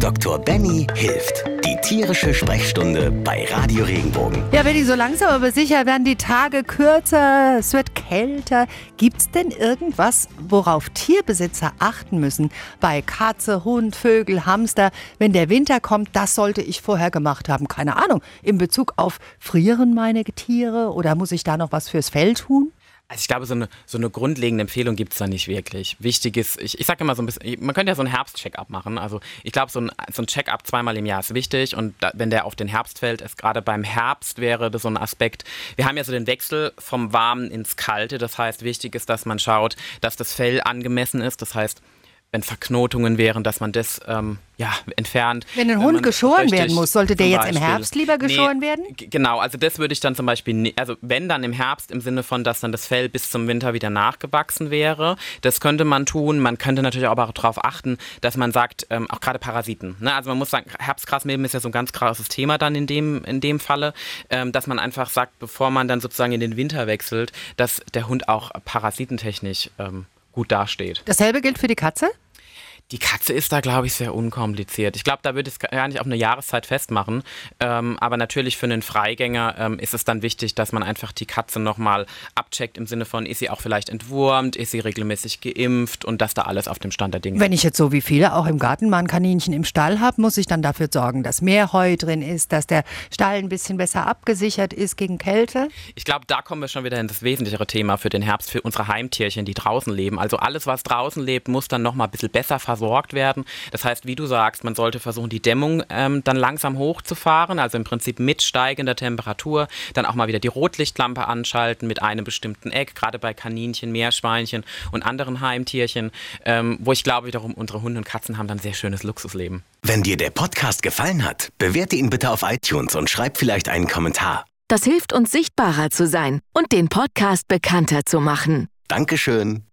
Dr. Benny hilft. Die tierische Sprechstunde bei Radio Regenbogen. Ja, Benny, so langsam aber sicher werden die Tage kürzer, es wird kälter. Gibt's denn irgendwas, worauf Tierbesitzer achten müssen? Bei Katze, Hund, Vögel, Hamster, wenn der Winter kommt, das sollte ich vorher gemacht haben. Keine Ahnung. In Bezug auf frieren meine Tiere oder muss ich da noch was fürs Fell tun? Also ich glaube, so eine, so eine grundlegende Empfehlung gibt es da nicht wirklich. Wichtig ist, ich, ich sage immer so ein bisschen, man könnte ja so einen Herbst-Check-up machen. Also ich glaube, so ein, so ein Check-up zweimal im Jahr ist wichtig und da, wenn der auf den Herbst fällt, ist gerade beim Herbst wäre das so ein Aspekt. Wir haben ja so den Wechsel vom Warmen ins Kalte. Das heißt, wichtig ist, dass man schaut, dass das Fell angemessen ist. Das heißt, wenn Verknotungen wären, dass man das ähm, ja, entfernt. Wenn ein Hund geschoren werden muss, sollte der jetzt Beispiel, im Herbst lieber geschoren nee, werden? Genau, also das würde ich dann zum Beispiel, also wenn dann im Herbst im Sinne von, dass dann das Fell bis zum Winter wieder nachgewachsen wäre, das könnte man tun. Man könnte natürlich auch darauf achten, dass man sagt, ähm, auch gerade Parasiten. Ne? Also man muss sagen, Herbstgrasmilben ist ja so ein ganz krasses Thema dann in dem, in dem Falle, ähm, dass man einfach sagt, bevor man dann sozusagen in den Winter wechselt, dass der Hund auch parasitentechnisch ähm, gut dasteht. Dasselbe gilt für die Katze? Die Katze ist da, glaube ich, sehr unkompliziert. Ich glaube, da würde ich es gar nicht auf eine Jahreszeit festmachen. Ähm, aber natürlich für einen Freigänger ähm, ist es dann wichtig, dass man einfach die Katze nochmal abcheckt im Sinne von, ist sie auch vielleicht entwurmt, ist sie regelmäßig geimpft und dass da alles auf dem Stand der Dinge ist. Wenn ich jetzt so wie viele auch im Garten mal ein Kaninchen im Stall habe, muss ich dann dafür sorgen, dass mehr Heu drin ist, dass der Stall ein bisschen besser abgesichert ist gegen Kälte? Ich glaube, da kommen wir schon wieder in das wesentlichere Thema für den Herbst, für unsere Heimtierchen, die draußen leben. Also alles, was draußen lebt, muss dann nochmal ein bisschen besser versorgt versorgt werden. Das heißt, wie du sagst, man sollte versuchen, die Dämmung ähm, dann langsam hochzufahren, also im Prinzip mit steigender Temperatur, dann auch mal wieder die Rotlichtlampe anschalten mit einem bestimmten Eck, gerade bei Kaninchen, Meerschweinchen und anderen Heimtierchen, ähm, wo ich glaube wiederum, unsere Hunde und Katzen haben dann sehr schönes Luxusleben. Wenn dir der Podcast gefallen hat, bewerte ihn bitte auf iTunes und schreib vielleicht einen Kommentar. Das hilft uns sichtbarer zu sein und den Podcast bekannter zu machen. Dankeschön.